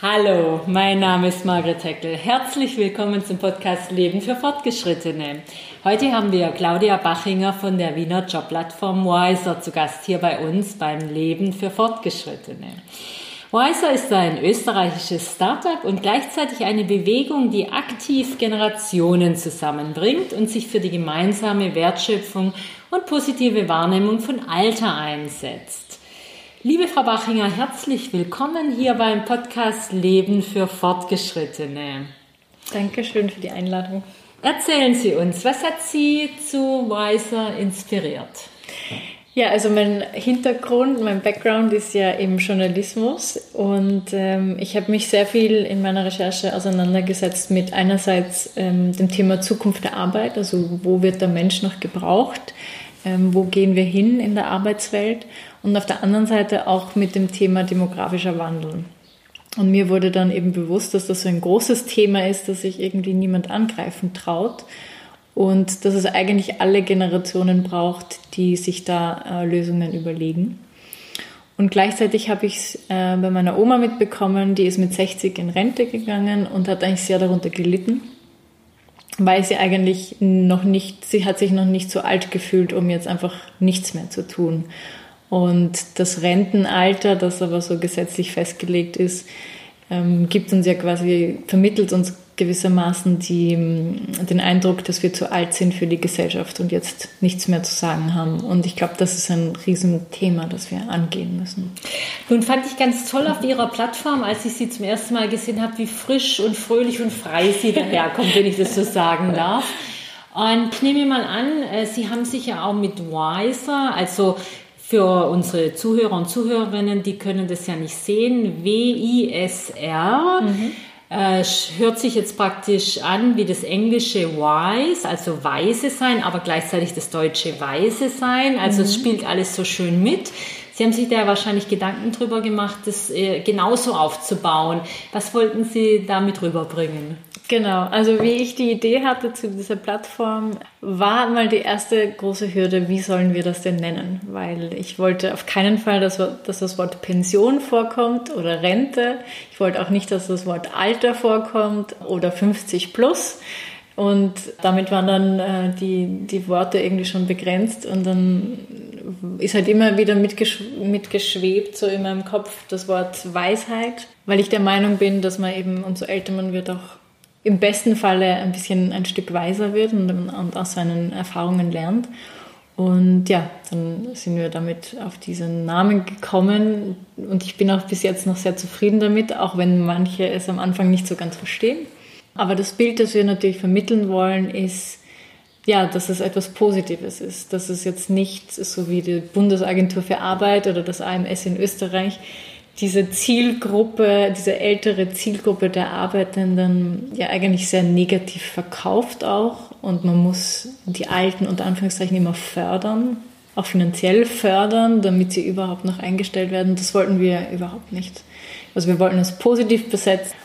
Hallo, mein Name ist Margret Heckel. Herzlich willkommen zum Podcast Leben für Fortgeschrittene. Heute haben wir Claudia Bachinger von der Wiener Jobplattform Wiser zu Gast hier bei uns beim Leben für Fortgeschrittene. Wiser ist ein österreichisches Startup und gleichzeitig eine Bewegung, die aktiv Generationen zusammenbringt und sich für die gemeinsame Wertschöpfung und positive Wahrnehmung von Alter einsetzt. Liebe Frau Bachinger, herzlich willkommen hier beim Podcast Leben für Fortgeschrittene. Dankeschön für die Einladung. Erzählen Sie uns, was hat Sie zu Wiser inspiriert? Ja, also mein Hintergrund, mein Background ist ja im Journalismus und ähm, ich habe mich sehr viel in meiner Recherche auseinandergesetzt mit einerseits ähm, dem Thema Zukunft der Arbeit, also wo wird der Mensch noch gebraucht, ähm, wo gehen wir hin in der Arbeitswelt und auf der anderen Seite auch mit dem Thema demografischer Wandel. Und mir wurde dann eben bewusst, dass das so ein großes Thema ist, dass sich irgendwie niemand angreifen traut und dass es eigentlich alle Generationen braucht, die sich da äh, Lösungen überlegen. Und gleichzeitig habe ich es äh, bei meiner Oma mitbekommen, die ist mit 60 in Rente gegangen und hat eigentlich sehr darunter gelitten, weil sie eigentlich noch nicht, sie hat sich noch nicht so alt gefühlt, um jetzt einfach nichts mehr zu tun. Und das Rentenalter, das aber so gesetzlich festgelegt ist, ähm, gibt uns ja quasi, vermittelt uns gewissermaßen die, den Eindruck, dass wir zu alt sind für die Gesellschaft und jetzt nichts mehr zu sagen haben. Und ich glaube, das ist ein Riesenthema, das wir angehen müssen. Nun fand ich ganz toll auf Ihrer Plattform, als ich Sie zum ersten Mal gesehen habe, wie frisch und fröhlich und frei Sie daherkommt, wenn ich das so sagen darf. Und ich nehme mal an, äh, Sie haben sich ja auch mit Wiser, also für unsere Zuhörer und Zuhörerinnen, die können das ja nicht sehen. W-I-S-R. Mhm. Äh, hört sich jetzt praktisch an wie das englische wise, also weise sein, aber gleichzeitig das deutsche weise sein. Also mhm. es spielt alles so schön mit. Sie haben sich da wahrscheinlich Gedanken drüber gemacht, das äh, genauso aufzubauen. Was wollten Sie damit rüberbringen? Genau, also wie ich die Idee hatte zu dieser Plattform, war mal die erste große Hürde, wie sollen wir das denn nennen? Weil ich wollte auf keinen Fall, dass, dass das Wort Pension vorkommt oder Rente. Ich wollte auch nicht, dass das Wort Alter vorkommt oder 50 plus. Und damit waren dann äh, die, die Worte irgendwie schon begrenzt und dann ist halt immer wieder mitgesch mitgeschwebt, so in meinem Kopf, das Wort Weisheit, weil ich der Meinung bin, dass man eben, umso älter man wird, auch im besten Falle ein bisschen ein Stück weiser wird und, und aus seinen Erfahrungen lernt. Und ja, dann sind wir damit auf diesen Namen gekommen und ich bin auch bis jetzt noch sehr zufrieden damit, auch wenn manche es am Anfang nicht so ganz verstehen. Aber das Bild, das wir natürlich vermitteln wollen, ist, ja, dass es etwas Positives ist, dass es jetzt nicht so wie die Bundesagentur für Arbeit oder das AMS in Österreich diese Zielgruppe, diese ältere Zielgruppe der Arbeitenden ja eigentlich sehr negativ verkauft auch und man muss die Alten unter Anführungszeichen immer fördern, auch finanziell fördern, damit sie überhaupt noch eingestellt werden. Das wollten wir überhaupt nicht. Also wir wollten es positiv besetzt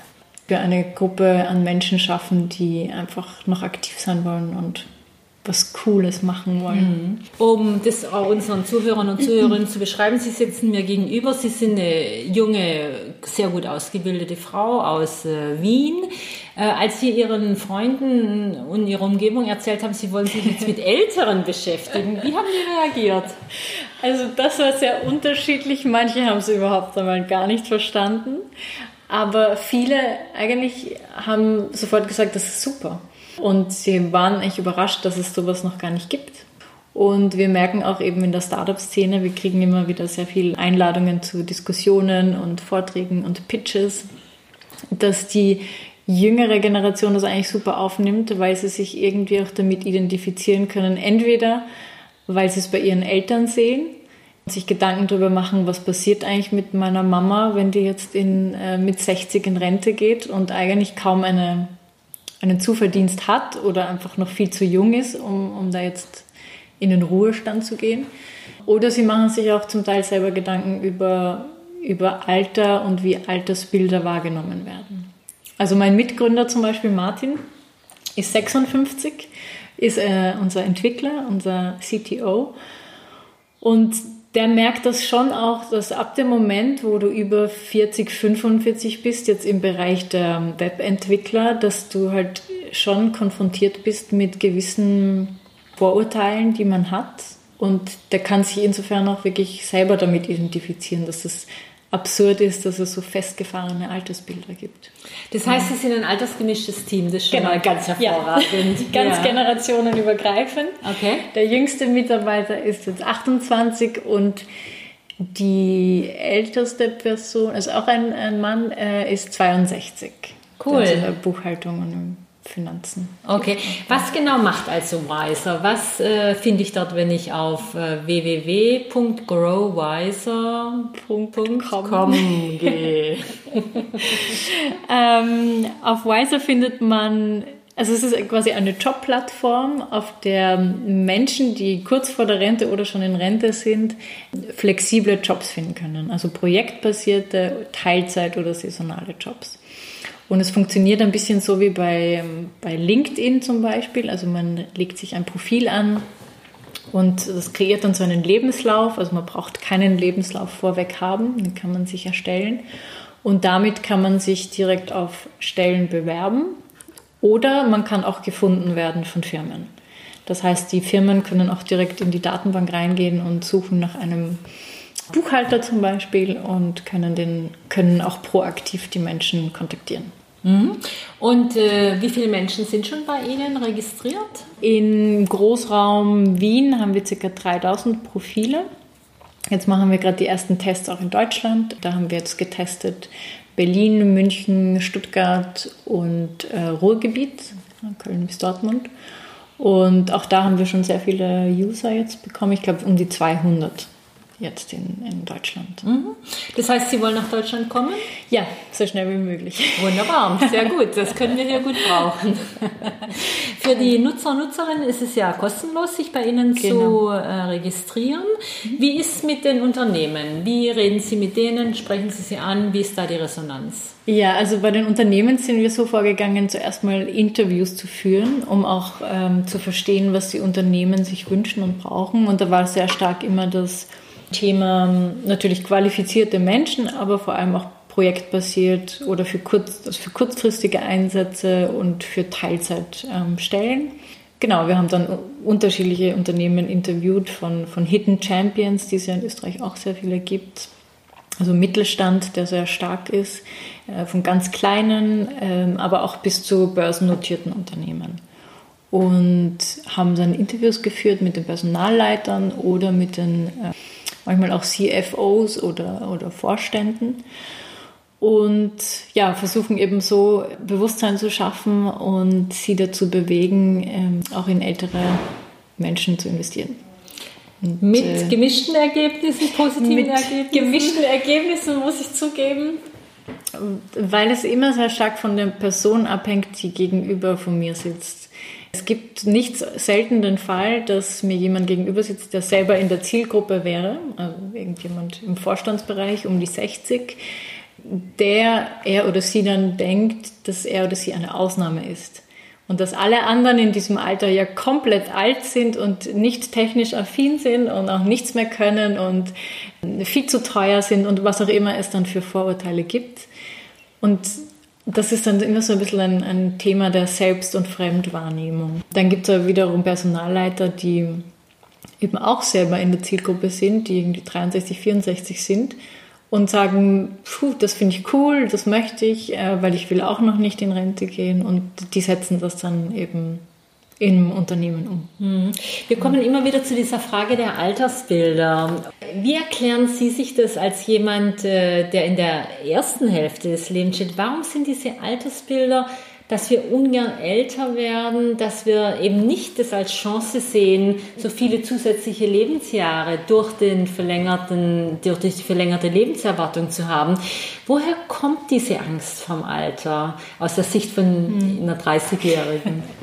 für eine Gruppe an Menschen schaffen, die einfach noch aktiv sein wollen und was Cooles machen wollen. Mhm. Um das auch unseren Zuhörern und Zuhörerinnen zu beschreiben, Sie sitzen mir gegenüber. Sie sind eine junge, sehr gut ausgebildete Frau aus äh, Wien. Äh, als Sie Ihren Freunden und Ihrer Umgebung erzählt haben, Sie wollen sich jetzt mit Älteren beschäftigen, wie haben die reagiert? Also das war sehr unterschiedlich. Manche haben es überhaupt einmal gar nicht verstanden. Aber viele eigentlich haben sofort gesagt, das ist super. Und sie waren echt überrascht, dass es sowas noch gar nicht gibt. Und wir merken auch eben in der Startup-Szene, wir kriegen immer wieder sehr viele Einladungen zu Diskussionen und Vorträgen und Pitches, dass die jüngere Generation das eigentlich super aufnimmt, weil sie sich irgendwie auch damit identifizieren können. Entweder weil sie es bei ihren Eltern sehen, sich Gedanken darüber machen, was passiert eigentlich mit meiner Mama, wenn die jetzt in, äh, mit 60 in Rente geht und eigentlich kaum eine einen Zuverdienst hat oder einfach noch viel zu jung ist, um, um da jetzt in den Ruhestand zu gehen. Oder sie machen sich auch zum Teil selber Gedanken über, über Alter und wie Altersbilder wahrgenommen werden. Also mein Mitgründer zum Beispiel Martin ist 56, ist äh, unser Entwickler, unser CTO. Und der merkt das schon auch, dass ab dem Moment, wo du über 40, 45 bist, jetzt im Bereich der Webentwickler, dass du halt schon konfrontiert bist mit gewissen Vorurteilen, die man hat. Und der kann sich insofern auch wirklich selber damit identifizieren, dass es absurd ist, dass es so festgefahrene Altersbilder gibt. Das heißt, Sie sind ein altersgemischtes Team, das ist schon genau. mal ganz hervorragend. Ja. ganz ja. generationenübergreifend. Okay. Der jüngste Mitarbeiter ist jetzt 28 und die älteste Person, also auch ein, ein Mann, äh, ist 62. Cool. Also Buchhaltung und Finanzen. Okay, was genau macht also Wiser? Was äh, finde ich dort, wenn ich auf äh, www.growwiser.com gehe? ähm, auf Wiser findet man also es ist quasi eine Jobplattform, auf der Menschen, die kurz vor der Rente oder schon in Rente sind, flexible Jobs finden können. Also projektbasierte, Teilzeit- oder saisonale Jobs. Und es funktioniert ein bisschen so wie bei, bei LinkedIn zum Beispiel. Also man legt sich ein Profil an und das kreiert dann so einen Lebenslauf. Also man braucht keinen Lebenslauf vorweg haben, den kann man sich erstellen. Und damit kann man sich direkt auf Stellen bewerben oder man kann auch gefunden werden von Firmen. Das heißt, die Firmen können auch direkt in die Datenbank reingehen und suchen nach einem Buchhalter zum Beispiel und können, den, können auch proaktiv die Menschen kontaktieren. Mhm. Und äh, wie viele Menschen sind schon bei Ihnen registriert? Im Großraum Wien haben wir ca. 3000 Profile. Jetzt machen wir gerade die ersten Tests auch in Deutschland. Da haben wir jetzt getestet Berlin, München, Stuttgart und äh, Ruhrgebiet, Köln bis Dortmund. Und auch da haben wir schon sehr viele User jetzt bekommen. Ich glaube um die 200 jetzt in, in Deutschland. Mhm. Das heißt, Sie wollen nach Deutschland kommen? Ja, so schnell wie möglich. Wunderbar, sehr gut. Das können wir hier gut brauchen. Für die Nutzer und Nutzerinnen ist es ja kostenlos, sich bei Ihnen genau. zu äh, registrieren. Wie ist es mit den Unternehmen? Wie reden Sie mit denen? Sprechen Sie sie an? Wie ist da die Resonanz? Ja, also bei den Unternehmen sind wir so vorgegangen, zuerst mal Interviews zu führen, um auch ähm, zu verstehen, was die Unternehmen sich wünschen und brauchen. Und da war sehr stark immer das Thema ähm, natürlich qualifizierte Menschen, aber vor allem auch projektbasiert oder für, kurz, also für kurzfristige Einsätze und für Teilzeitstellen. Ähm, genau, wir haben dann unterschiedliche Unternehmen interviewt von, von Hidden Champions, die es ja in Österreich auch sehr viele gibt. Also Mittelstand, der sehr stark ist, äh, von ganz kleinen, ähm, aber auch bis zu börsennotierten Unternehmen. Und haben dann Interviews geführt mit den Personalleitern oder mit den äh, manchmal auch CFOs oder, oder Vorständen. Und ja, versuchen eben so Bewusstsein zu schaffen und sie dazu bewegen, ähm, auch in ältere Menschen zu investieren. Und, mit äh, gemischten Ergebnissen, positiven mit Ergebnissen? gemischten Ergebnissen, muss ich zugeben. Weil es immer sehr stark von der Person abhängt, die gegenüber von mir sitzt. Es gibt nicht selten den Fall, dass mir jemand gegenüber sitzt, der selber in der Zielgruppe wäre, also irgendjemand im Vorstandsbereich um die 60, der er oder sie dann denkt, dass er oder sie eine Ausnahme ist. Und dass alle anderen in diesem Alter ja komplett alt sind und nicht technisch affin sind und auch nichts mehr können und viel zu teuer sind und was auch immer es dann für Vorurteile gibt. Und das ist dann immer so ein bisschen ein, ein Thema der Selbst- und Fremdwahrnehmung. Dann gibt es aber wiederum Personalleiter, die eben auch selber in der Zielgruppe sind, die irgendwie 63, 64 sind und sagen, puh, das finde ich cool, das möchte ich, äh, weil ich will auch noch nicht in Rente gehen und die setzen das dann eben im Unternehmen um. Mhm. Wir kommen immer wieder zu dieser Frage der Altersbilder. Wie erklären Sie sich das als jemand, äh, der in der ersten Hälfte des Lebens steht? Warum sind diese Altersbilder, dass wir ungern älter werden, dass wir eben nicht das als Chance sehen, so viele zusätzliche Lebensjahre durch, den verlängerten, durch die verlängerte Lebenserwartung zu haben? Woher kommt diese Angst vom Alter aus der Sicht von hm. einer 30-Jährigen?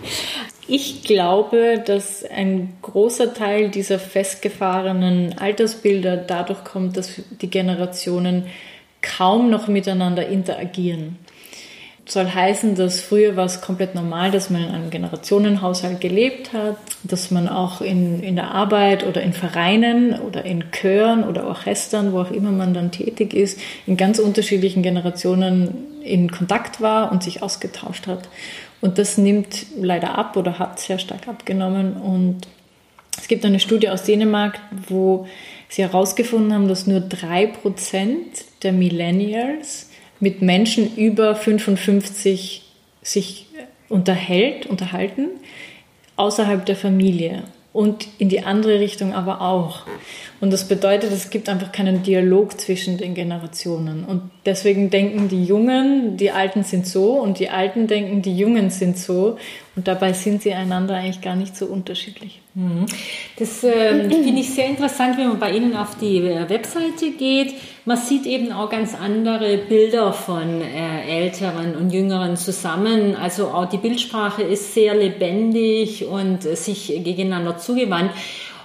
Ich glaube, dass ein großer Teil dieser festgefahrenen Altersbilder dadurch kommt, dass die Generationen kaum noch miteinander interagieren. soll heißen, dass früher war es komplett normal, dass man in einem Generationenhaushalt gelebt hat, dass man auch in, in der Arbeit oder in Vereinen oder in Chören oder Orchestern, wo auch immer man dann tätig ist, in ganz unterschiedlichen Generationen in Kontakt war und sich ausgetauscht hat. Und das nimmt leider ab oder hat sehr stark abgenommen. Und es gibt eine Studie aus Dänemark, wo sie herausgefunden haben, dass nur drei Prozent der Millennials mit Menschen über 55 sich unterhält, unterhalten, außerhalb der Familie und in die andere Richtung aber auch. Und das bedeutet, es gibt einfach keinen Dialog zwischen den Generationen. Und deswegen denken die Jungen, die Alten sind so und die Alten denken, die Jungen sind so. Und dabei sind sie einander eigentlich gar nicht so unterschiedlich. Mhm. Das äh, finde ich sehr interessant, wenn man bei Ihnen auf die äh, Webseite geht. Man sieht eben auch ganz andere Bilder von äh, Älteren und Jüngeren zusammen. Also auch die Bildsprache ist sehr lebendig und äh, sich gegeneinander zugewandt.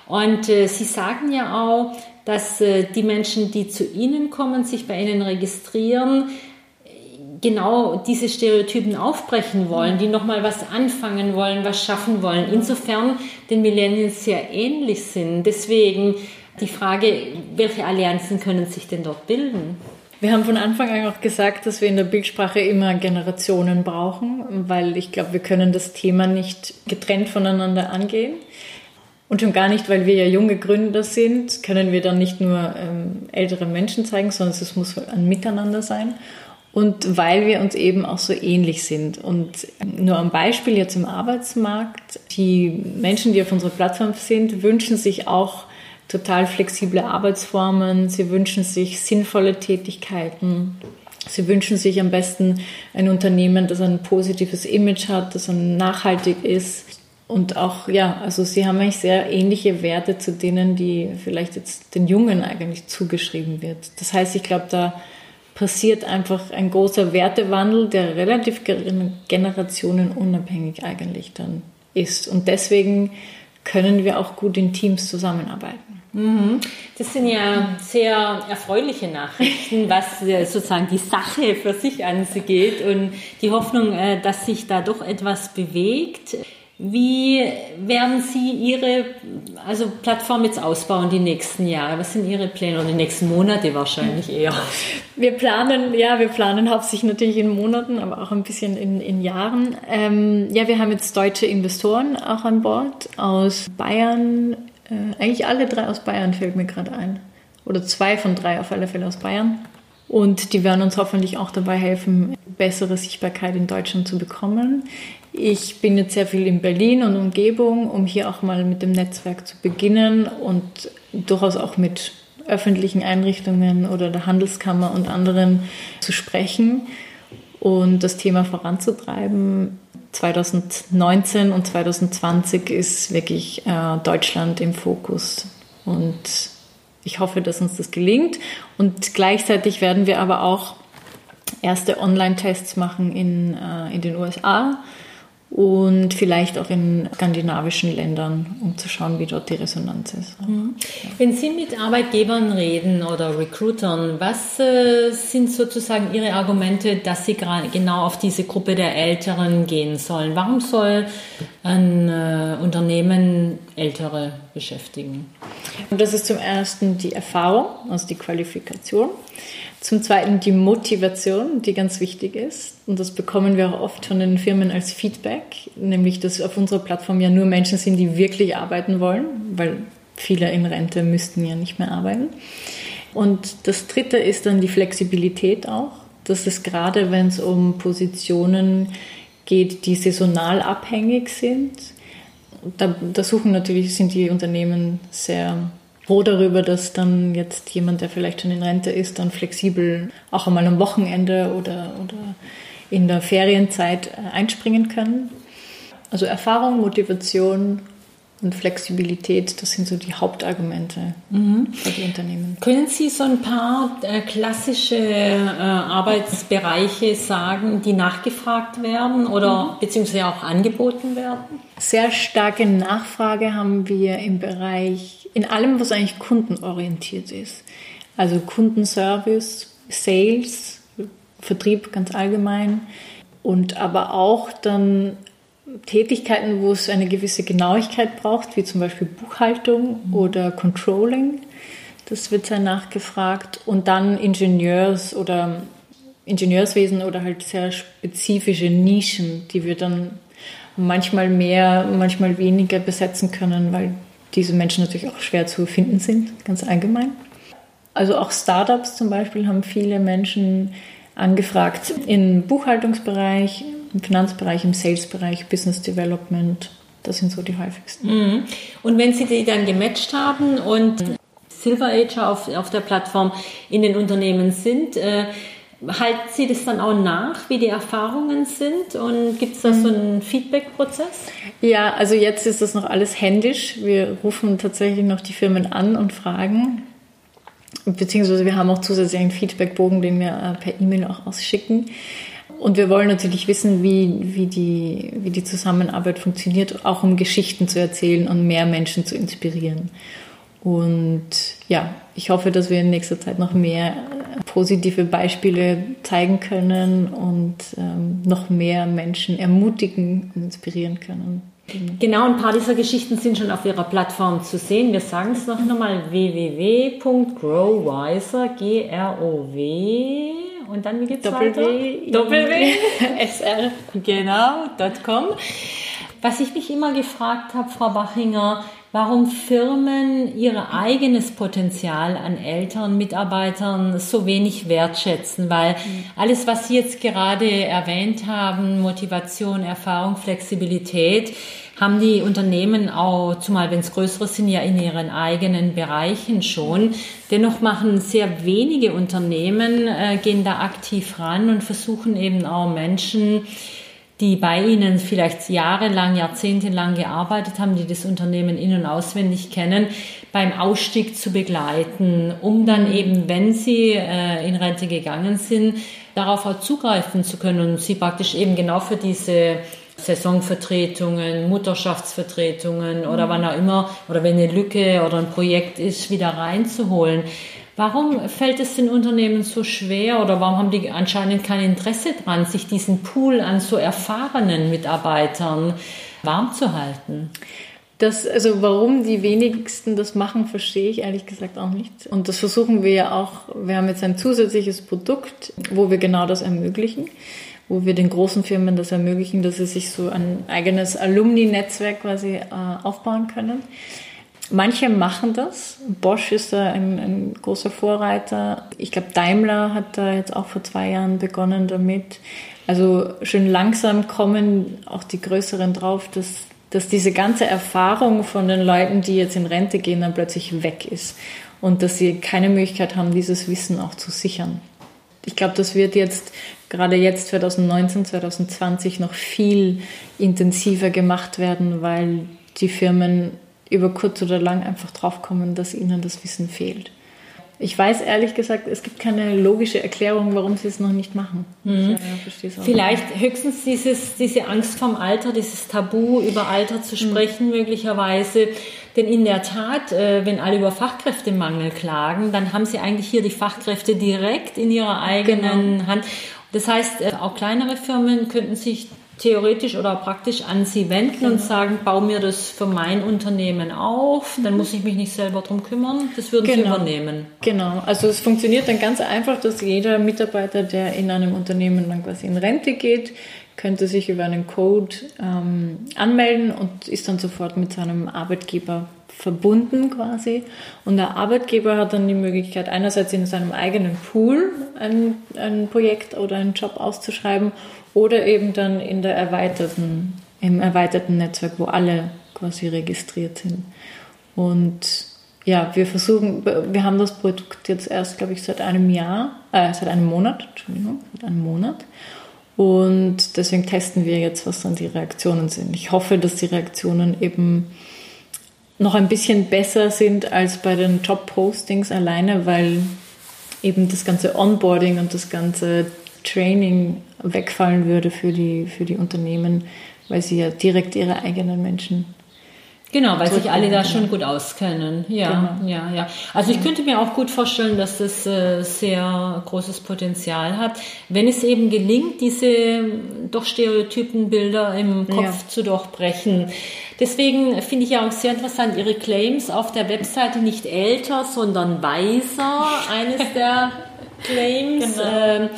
Und äh, Sie sagen ja auch, dass äh, die Menschen, die zu Ihnen kommen, sich bei Ihnen registrieren, genau diese Stereotypen aufbrechen wollen, die nochmal was anfangen wollen, was schaffen wollen. Insofern den Millennials sehr ähnlich sind. Deswegen die Frage, welche Allianzen können sich denn dort bilden? Wir haben von Anfang an auch gesagt, dass wir in der Bildsprache immer Generationen brauchen, weil ich glaube, wir können das Thema nicht getrennt voneinander angehen. Und schon gar nicht, weil wir ja junge Gründer sind, können wir dann nicht nur ähm, ältere Menschen zeigen, sondern es muss ein Miteinander sein und weil wir uns eben auch so ähnlich sind. Und nur am Beispiel jetzt im Arbeitsmarkt, die Menschen, die auf unserer Plattform sind, wünschen sich auch total flexible Arbeitsformen, sie wünschen sich sinnvolle Tätigkeiten. Sie wünschen sich am besten ein Unternehmen, das ein positives Image hat, das nachhaltig ist. Und auch, ja, also sie haben eigentlich sehr ähnliche Werte zu denen, die vielleicht jetzt den Jungen eigentlich zugeschrieben wird. Das heißt, ich glaube, da passiert einfach ein großer Wertewandel, der relativ generationenunabhängig eigentlich dann ist. Und deswegen können wir auch gut in Teams zusammenarbeiten. Mhm. Das sind ja sehr erfreuliche Nachrichten, was äh, sozusagen die Sache für sich angeht und die Hoffnung, äh, dass sich da doch etwas bewegt. Wie werden Sie Ihre also Plattform jetzt ausbauen die nächsten Jahre? Was sind Ihre Pläne oder die nächsten Monate wahrscheinlich eher? Wir planen, ja, wir planen hauptsächlich natürlich in Monaten, aber auch ein bisschen in, in Jahren. Ähm, ja, wir haben jetzt deutsche Investoren auch an Bord aus Bayern. Äh, eigentlich alle drei aus Bayern fällt mir gerade ein. Oder zwei von drei auf alle Fälle aus Bayern. Und die werden uns hoffentlich auch dabei helfen, bessere Sichtbarkeit in Deutschland zu bekommen. Ich bin jetzt sehr viel in Berlin und Umgebung, um hier auch mal mit dem Netzwerk zu beginnen und durchaus auch mit öffentlichen Einrichtungen oder der Handelskammer und anderen zu sprechen und das Thema voranzutreiben. 2019 und 2020 ist wirklich äh, Deutschland im Fokus und ich hoffe, dass uns das gelingt. Und gleichzeitig werden wir aber auch erste Online-Tests machen in, äh, in den USA und vielleicht auch in skandinavischen Ländern, um zu schauen, wie dort die Resonanz ist. Mhm. Wenn Sie mit Arbeitgebern reden oder Recruitern, was äh, sind sozusagen Ihre Argumente, dass Sie gerade genau auf diese Gruppe der Älteren gehen sollen? Warum soll ein äh, Unternehmen Ältere beschäftigen? Und das ist zum ersten die Erfahrung, also die Qualifikation. Zum Zweiten die Motivation, die ganz wichtig ist. Und das bekommen wir auch oft von den Firmen als Feedback, nämlich dass auf unserer Plattform ja nur Menschen sind, die wirklich arbeiten wollen, weil viele in Rente müssten ja nicht mehr arbeiten. Und das Dritte ist dann die Flexibilität auch. Das ist gerade, wenn es um Positionen geht, die saisonal abhängig sind. Da, da suchen natürlich, sind die Unternehmen sehr froh darüber, dass dann jetzt jemand, der vielleicht schon in Rente ist, dann flexibel auch einmal am Wochenende oder, oder in der Ferienzeit äh, einspringen kann. Also Erfahrung, Motivation und Flexibilität, das sind so die Hauptargumente mhm. für die Unternehmen. Können Sie so ein paar äh, klassische äh, Arbeitsbereiche sagen, die nachgefragt werden oder mhm. beziehungsweise auch angeboten werden? Sehr starke Nachfrage haben wir im Bereich in allem, was eigentlich kundenorientiert ist. Also Kundenservice, Sales, Vertrieb ganz allgemein, und aber auch dann Tätigkeiten, wo es eine gewisse Genauigkeit braucht, wie zum Beispiel Buchhaltung mhm. oder Controlling. Das wird sehr nachgefragt. Und dann Ingenieurs oder Ingenieurswesen oder halt sehr spezifische Nischen, die wir dann manchmal mehr, manchmal weniger besetzen können, weil diese Menschen natürlich auch schwer zu finden sind, ganz allgemein. Also auch Startups zum Beispiel haben viele Menschen angefragt im Buchhaltungsbereich, im Finanzbereich, im Salesbereich, Business Development. Das sind so die häufigsten. Mhm. Und wenn Sie die dann gematcht haben und Silver Ager auf, auf der Plattform in den Unternehmen sind, äh, halten Sie das dann auch nach, wie die Erfahrungen sind? Und gibt es da so einen Feedback-Prozess? Ja, also jetzt ist das noch alles händisch. Wir rufen tatsächlich noch die Firmen an und fragen. Beziehungsweise wir haben auch zusätzlich einen Feedbackbogen, den wir äh, per E-Mail auch ausschicken. Und wir wollen natürlich wissen, wie, wie, die, wie die Zusammenarbeit funktioniert, auch um Geschichten zu erzählen und mehr Menschen zu inspirieren. Und ja, ich hoffe, dass wir in nächster Zeit noch mehr positive Beispiele zeigen können und ähm, noch mehr Menschen ermutigen und inspirieren können. Genau, ein paar dieser Geschichten sind schon auf ihrer Plattform zu sehen. Wir sagen es noch einmal www.growwiser, G-R-O-W und dann wie geht's weiter? W S-R genau, .com. Was ich mich immer gefragt habe, Frau Bachinger, warum Firmen ihr eigenes Potenzial an Eltern, Mitarbeitern so wenig wertschätzen, weil mhm. alles, was Sie jetzt gerade erwähnt haben, Motivation, Erfahrung, Flexibilität, haben die Unternehmen auch, zumal wenn es größere sind, ja in ihren eigenen Bereichen schon. Dennoch machen sehr wenige Unternehmen, äh, gehen da aktiv ran und versuchen eben auch Menschen, die bei Ihnen vielleicht jahrelang, jahrzehntelang gearbeitet haben, die das Unternehmen in- und auswendig kennen, beim Ausstieg zu begleiten, um dann eben, wenn Sie äh, in Rente gegangen sind, darauf auch zugreifen zu können und Sie praktisch eben genau für diese Saisonvertretungen, Mutterschaftsvertretungen oder mhm. wann auch immer, oder wenn eine Lücke oder ein Projekt ist, wieder reinzuholen. Warum fällt es den Unternehmen so schwer oder warum haben die anscheinend kein Interesse dran, sich diesen Pool an so erfahrenen Mitarbeitern warm zu halten? Das, also warum die wenigsten das machen, verstehe ich ehrlich gesagt auch nicht. Und das versuchen wir ja auch. Wir haben jetzt ein zusätzliches Produkt, wo wir genau das ermöglichen, wo wir den großen Firmen das ermöglichen, dass sie sich so ein eigenes Alumni-Netzwerk quasi äh, aufbauen können. Manche machen das. Bosch ist da ein, ein großer Vorreiter. Ich glaube, Daimler hat da jetzt auch vor zwei Jahren begonnen damit. Also schön langsam kommen auch die Größeren drauf, dass, dass diese ganze Erfahrung von den Leuten, die jetzt in Rente gehen, dann plötzlich weg ist. Und dass sie keine Möglichkeit haben, dieses Wissen auch zu sichern. Ich glaube, das wird jetzt gerade jetzt 2019, 2020 noch viel intensiver gemacht werden, weil die Firmen über kurz oder lang einfach draufkommen, dass ihnen das Wissen fehlt. Ich weiß ehrlich gesagt, es gibt keine logische Erklärung, warum sie es noch nicht machen. Mhm. Ja, Vielleicht nicht. höchstens dieses, diese Angst vom Alter, dieses Tabu über Alter zu sprechen, mhm. möglicherweise. Denn in der Tat, äh, wenn alle über Fachkräftemangel klagen, dann haben sie eigentlich hier die Fachkräfte direkt in ihrer eigenen genau. Hand. Das heißt, äh, auch kleinere Firmen könnten sich theoretisch oder praktisch an Sie wenden genau. und sagen, bau mir das für mein Unternehmen auf, dann muss ich mich nicht selber drum kümmern, das würden genau. Sie übernehmen. Genau, also es funktioniert dann ganz einfach, dass jeder Mitarbeiter, der in einem Unternehmen dann quasi in Rente geht, könnte sich über einen Code ähm, anmelden und ist dann sofort mit seinem Arbeitgeber verbunden quasi. Und der Arbeitgeber hat dann die Möglichkeit, einerseits in seinem eigenen Pool ein, ein Projekt oder einen Job auszuschreiben oder eben dann in der erweiterten, im erweiterten Netzwerk, wo alle quasi registriert sind. Und ja, wir versuchen, wir haben das Produkt jetzt erst, glaube ich, seit einem Jahr, äh, seit einem Monat, Entschuldigung, seit einem Monat. Und deswegen testen wir jetzt, was dann die Reaktionen sind. Ich hoffe, dass die Reaktionen eben noch ein bisschen besser sind als bei den Job-Postings alleine, weil eben das ganze Onboarding und das ganze Training wegfallen würde für die, für die Unternehmen, weil sie ja direkt ihre eigenen Menschen Genau, weil sich alle da schon gut auskennen. Ja, genau. ja, ja. Also ich könnte mir auch gut vorstellen, dass das äh, sehr großes Potenzial hat, wenn es eben gelingt, diese doch stereotypen Bilder im Kopf ja. zu durchbrechen. Deswegen finde ich ja auch sehr interessant Ihre Claims auf der Webseite nicht älter, sondern weiser. Eines der Claims. Genau. Ähm, äh,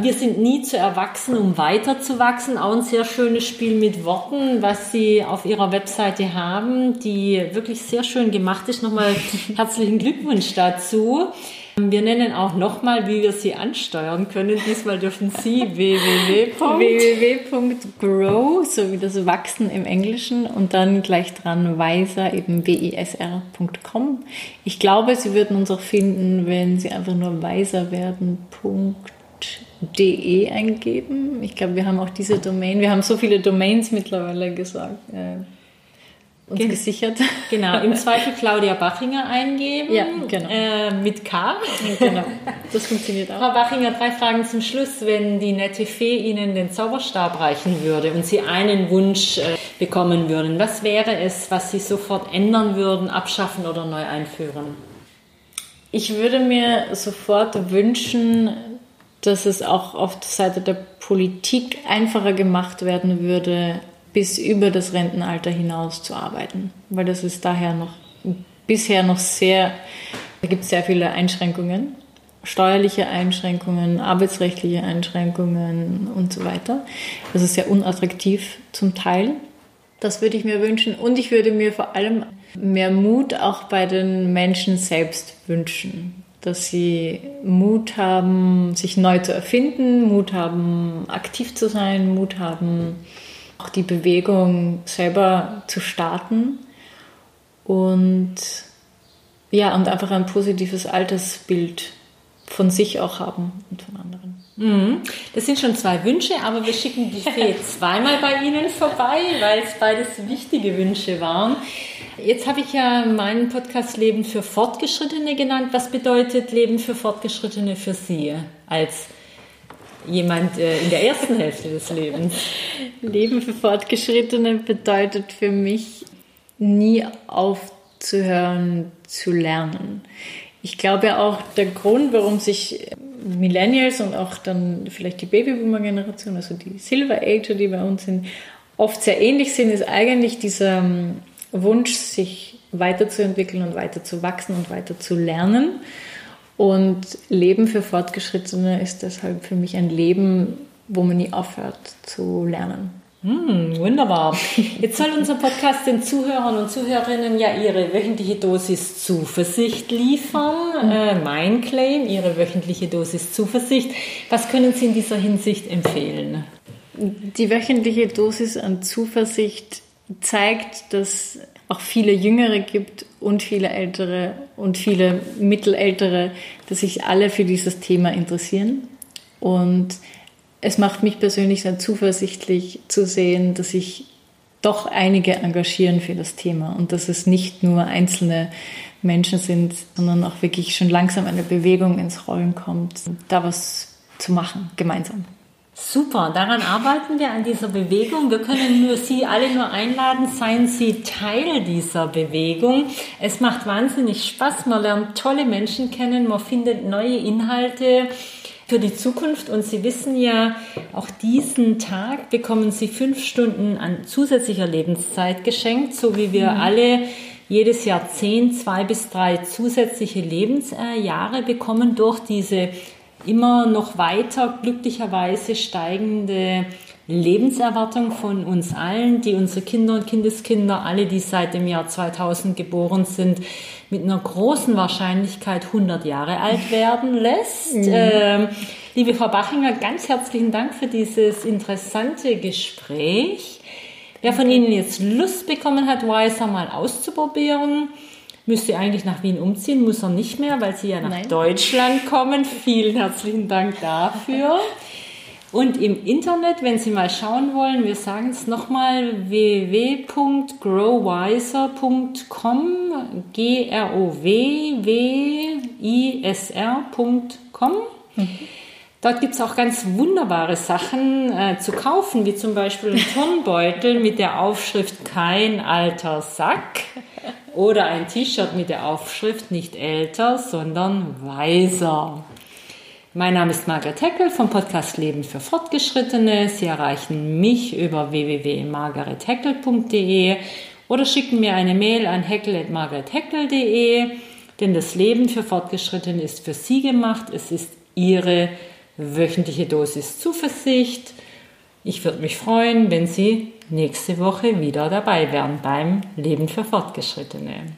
wir sind nie zu erwachsen, um weiterzuwachsen. Auch ein sehr schönes Spiel mit Worten, was Sie auf Ihrer Webseite haben, die wirklich sehr schön gemacht ist. Nochmal herzlichen Glückwunsch dazu. Wir nennen auch nochmal, wie wir sie ansteuern können. Diesmal dürfen Sie www.grow, so wie das Wachsen im Englischen und dann gleich dran weiser, eben wisr.com. Ich glaube, Sie würden uns auch finden, wenn Sie einfach nur weiser werden de eingeben. Ich glaube, wir haben auch diese Domain. Wir haben so viele Domains mittlerweile gesagt. Äh, uns Gen gesichert. Genau, im Zweifel Claudia Bachinger eingeben. Ja, genau. Äh, mit K. Genau, das funktioniert auch. Frau Bachinger, drei Fragen zum Schluss. Wenn die nette Fee Ihnen den Zauberstab reichen würde und Sie einen Wunsch äh, bekommen würden, was wäre es, was Sie sofort ändern würden, abschaffen oder neu einführen? Ich würde mir sofort wünschen, dass es auch auf der Seite der Politik einfacher gemacht werden würde, bis über das Rentenalter hinaus zu arbeiten. Weil das ist daher noch bisher noch sehr, da gibt es sehr viele Einschränkungen, steuerliche Einschränkungen, arbeitsrechtliche Einschränkungen und so weiter. Das ist sehr unattraktiv zum Teil. Das würde ich mir wünschen. Und ich würde mir vor allem mehr Mut auch bei den Menschen selbst wünschen dass sie Mut haben, sich neu zu erfinden, Mut haben, aktiv zu sein, Mut haben, auch die Bewegung selber zu starten und ja, und einfach ein positives Altersbild von sich auch haben und von anderen. Mhm. Das sind schon zwei Wünsche, aber wir schicken die Fee zweimal bei Ihnen vorbei, weil es beides wichtige Wünsche waren. Jetzt habe ich ja meinen Podcast Leben für Fortgeschrittene genannt. Was bedeutet Leben für Fortgeschrittene für Sie als jemand äh, in der ersten Hälfte des Lebens? Leben für Fortgeschrittene bedeutet für mich nie aufzuhören zu lernen. Ich glaube auch, der Grund, warum sich Millennials und auch dann vielleicht die Babyboomer-Generation, also die Silver Ager, die bei uns sind, oft sehr ähnlich sind, ist eigentlich dieser ähm, Wunsch, sich weiterzuentwickeln und weiter zu wachsen und weiter zu lernen. Und Leben für Fortgeschrittene ist deshalb für mich ein Leben, wo man nie aufhört zu lernen. Hm, wunderbar. Jetzt soll unser Podcast den Zuhörern und Zuhörerinnen ja ihre wöchentliche Dosis Zuversicht liefern. Äh, mein Claim, ihre wöchentliche Dosis Zuversicht. Was können Sie in dieser Hinsicht empfehlen? Die wöchentliche Dosis an Zuversicht zeigt, dass auch viele Jüngere gibt und viele Ältere und viele Mittelältere, dass sich alle für dieses Thema interessieren. Und es macht mich persönlich sehr zuversichtlich zu sehen, dass sich doch einige engagieren für das Thema und dass es nicht nur einzelne Menschen sind, sondern auch wirklich schon langsam eine Bewegung ins Rollen kommt, da was zu machen, gemeinsam. Super, daran arbeiten wir an dieser Bewegung. Wir können nur Sie alle nur einladen, seien Sie Teil dieser Bewegung. Es macht wahnsinnig Spaß, man lernt tolle Menschen kennen, man findet neue Inhalte für die Zukunft und Sie wissen ja, auch diesen Tag bekommen Sie fünf Stunden an zusätzlicher Lebenszeit geschenkt, so wie wir mhm. alle jedes Jahr zehn, zwei bis drei zusätzliche Lebensjahre bekommen durch diese immer noch weiter glücklicherweise steigende Lebenserwartung von uns allen, die unsere Kinder und Kindeskinder, alle, die seit dem Jahr 2000 geboren sind, mit einer großen Wahrscheinlichkeit 100 Jahre alt werden lässt. Mhm. Ähm, liebe Frau Bachinger, ganz herzlichen Dank für dieses interessante Gespräch. Wer von Ihnen jetzt Lust bekommen hat, Wiser mal auszuprobieren, müsste eigentlich nach Wien umziehen, muss er nicht mehr, weil sie ja nach Nein. Deutschland kommen. Vielen herzlichen Dank dafür. Und im Internet, wenn Sie mal schauen wollen, wir sagen es nochmal, www.growwiser.com, G-R-O-W-W-I-S-R.com. Mhm. Dort gibt es auch ganz wunderbare Sachen äh, zu kaufen, wie zum Beispiel ein Turnbeutel mit der Aufschrift Kein alter Sack oder ein T-Shirt mit der Aufschrift Nicht älter, sondern weiser. Mein Name ist Margaret Heckel vom Podcast Leben für Fortgeschrittene. Sie erreichen mich über www.margaretheckel.de oder schicken mir eine Mail an heckel.margaretheckel.de, denn das Leben für Fortgeschrittene ist für Sie gemacht. Es ist Ihre wöchentliche Dosis Zuversicht. Ich würde mich freuen, wenn Sie nächste Woche wieder dabei wären beim Leben für Fortgeschrittene.